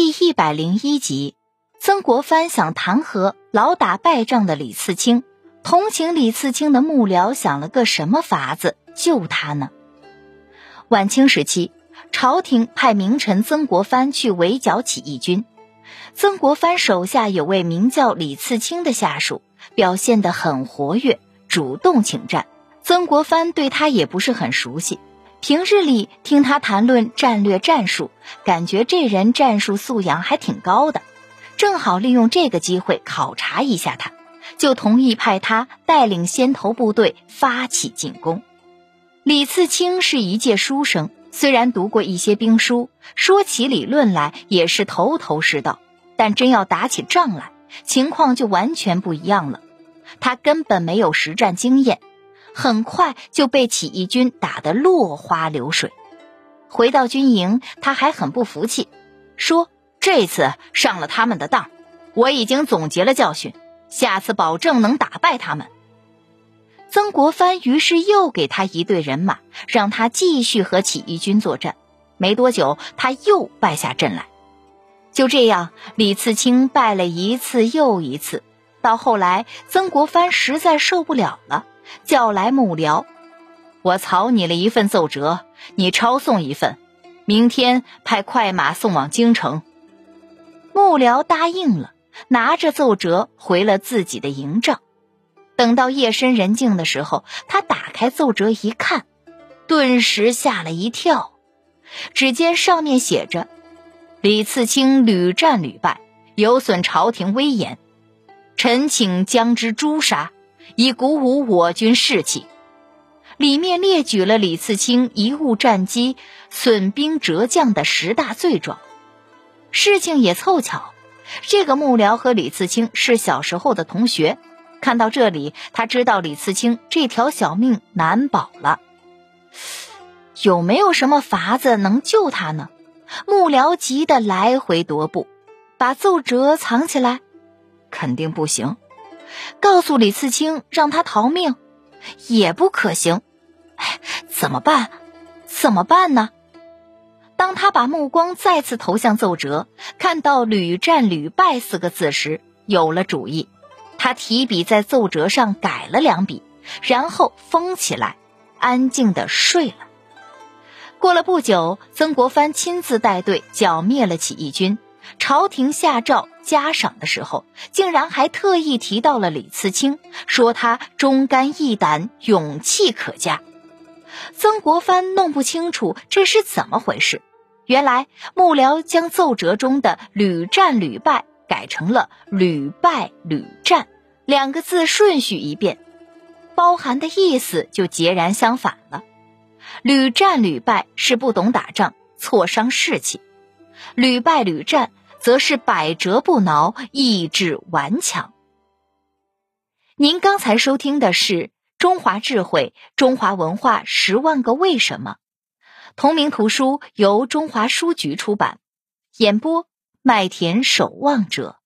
第一百零一集，曾国藩想弹劾老打败仗的李次卿，同情李次卿的幕僚想了个什么法子救他呢？晚清时期，朝廷派名臣曾国藩去围剿起义军，曾国藩手下有位名叫李次卿的下属，表现得很活跃，主动请战。曾国藩对他也不是很熟悉。平日里听他谈论战略战术，感觉这人战术素养还挺高的，正好利用这个机会考察一下他，就同意派他带领先头部队发起进攻。李次清是一介书生，虽然读过一些兵书，说起理论来也是头头是道，但真要打起仗来，情况就完全不一样了。他根本没有实战经验。很快就被起义军打得落花流水。回到军营，他还很不服气，说：“这次上了他们的当，我已经总结了教训，下次保证能打败他们。”曾国藩于是又给他一队人马，让他继续和起义军作战。没多久，他又败下阵来。就这样，李次清败了一次又一次，到后来，曾国藩实在受不了了。叫来幕僚，我草拟了一份奏折，你抄送一份，明天派快马送往京城。幕僚答应了，拿着奏折回了自己的营帐。等到夜深人静的时候，他打开奏折一看，顿时吓了一跳。只见上面写着：“李次卿屡战屡败，有损朝廷威严，臣请将之诛杀。”以鼓舞我军士气，里面列举了李次卿贻误战机、损兵折将的十大罪状。事情也凑巧，这个幕僚和李次卿是小时候的同学。看到这里，他知道李次卿这条小命难保了。有没有什么法子能救他呢？幕僚急得来回踱步，把奏折藏起来，肯定不行。告诉李次卿让他逃命，也不可行。哎，怎么办？怎么办呢？当他把目光再次投向奏折，看到“屡战屡败”四个字时，有了主意。他提笔在奏折上改了两笔，然后封起来，安静的睡了。过了不久，曾国藩亲自带队剿灭了起义军。朝廷下诏嘉赏的时候，竟然还特意提到了李次卿，说他忠肝义胆，勇气可嘉。曾国藩弄不清楚这是怎么回事，原来幕僚将奏折中的“屡战屡败”改成了“屡败屡战”，两个字顺序一变，包含的意思就截然相反了。“屡战屡败”是不懂打仗，挫伤士气。屡败屡战，则是百折不挠，意志顽强。您刚才收听的是《中华智慧中华文化十万个为什么》，同名图书由中华书局出版，演播麦田守望者。